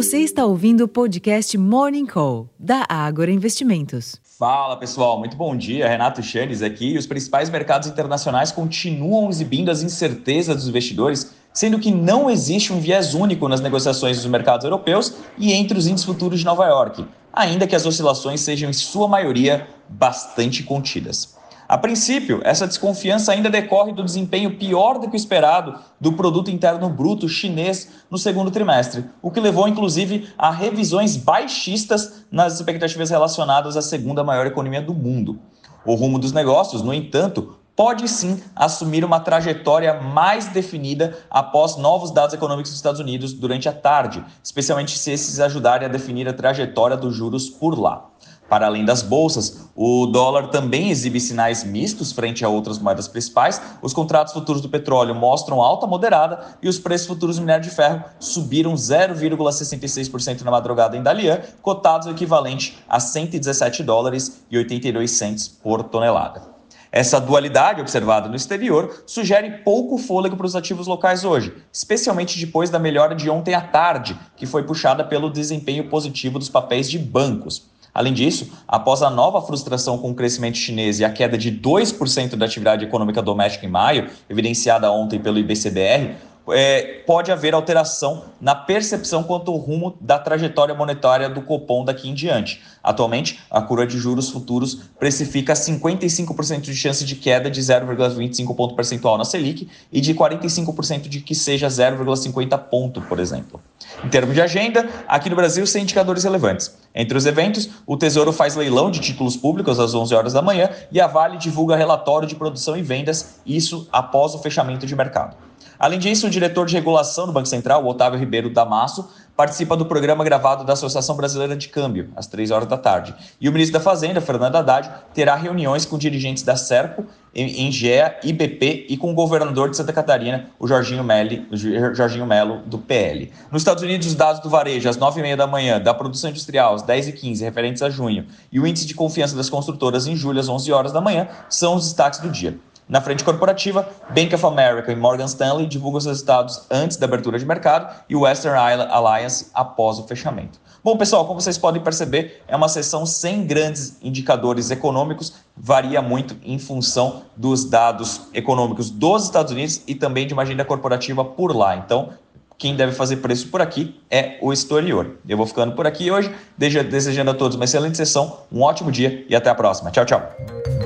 Você está ouvindo o podcast Morning Call, da Ágora Investimentos. Fala pessoal, muito bom dia. Renato Chanes aqui. Os principais mercados internacionais continuam exibindo as incertezas dos investidores, sendo que não existe um viés único nas negociações dos mercados europeus e entre os índices futuros de Nova York, ainda que as oscilações sejam, em sua maioria, bastante contidas. A princípio, essa desconfiança ainda decorre do desempenho pior do que o esperado do produto interno bruto chinês no segundo trimestre, o que levou inclusive a revisões baixistas nas expectativas relacionadas à segunda maior economia do mundo. O rumo dos negócios, no entanto, pode sim assumir uma trajetória mais definida após novos dados econômicos dos Estados Unidos durante a tarde, especialmente se esses ajudarem a definir a trajetória dos juros por lá. Para além das bolsas, o dólar também exibe sinais mistos frente a outras moedas principais. Os contratos futuros do petróleo mostram alta moderada e os preços futuros do minério de ferro subiram 0,66% na madrugada em Dalian, cotados o equivalente a 117 dólares e 82 centes por tonelada. Essa dualidade observada no exterior sugere pouco fôlego para os ativos locais hoje, especialmente depois da melhora de ontem à tarde, que foi puxada pelo desempenho positivo dos papéis de bancos. Além disso, após a nova frustração com o crescimento chinês e a queda de 2% da atividade econômica doméstica em maio, evidenciada ontem pelo IBCBR, é, pode haver alteração na percepção quanto ao rumo da trajetória monetária do Copom daqui em diante. Atualmente, a curva de juros futuros precifica 55% de chance de queda de 0,25 ponto percentual na Selic e de 45% de que seja 0,50 ponto, por exemplo. Em termos de agenda, aqui no Brasil, sem indicadores relevantes. Entre os eventos, o Tesouro faz leilão de títulos públicos às 11 horas da manhã e a Vale divulga relatório de produção e vendas, isso após o fechamento de mercado. Além disso, o diretor de regulação do Banco Central, Otávio Ribeiro Damasso, participa do programa gravado da Associação Brasileira de Câmbio, às 3 horas da tarde. E o ministro da Fazenda, Fernando Haddad, terá reuniões com dirigentes da Serco, Engea, IBP e com o governador de Santa Catarina, o Jorginho, Melli, Jorginho Melo, do PL. Nos Estados Unidos, os dados do varejo, às 9h30 da manhã, da produção industrial, às 10h15, referentes a junho, e o índice de confiança das construtoras em julho, às 11 horas da manhã, são os destaques do dia. Na frente corporativa, Bank of America e Morgan Stanley divulgam seus resultados antes da abertura de mercado e Western Alliance após o fechamento. Bom, pessoal, como vocês podem perceber, é uma sessão sem grandes indicadores econômicos, varia muito em função dos dados econômicos dos Estados Unidos e também de uma agenda corporativa por lá. Então, quem deve fazer preço por aqui é o exterior. Eu vou ficando por aqui hoje, desejando a todos uma excelente sessão, um ótimo dia e até a próxima. Tchau, tchau.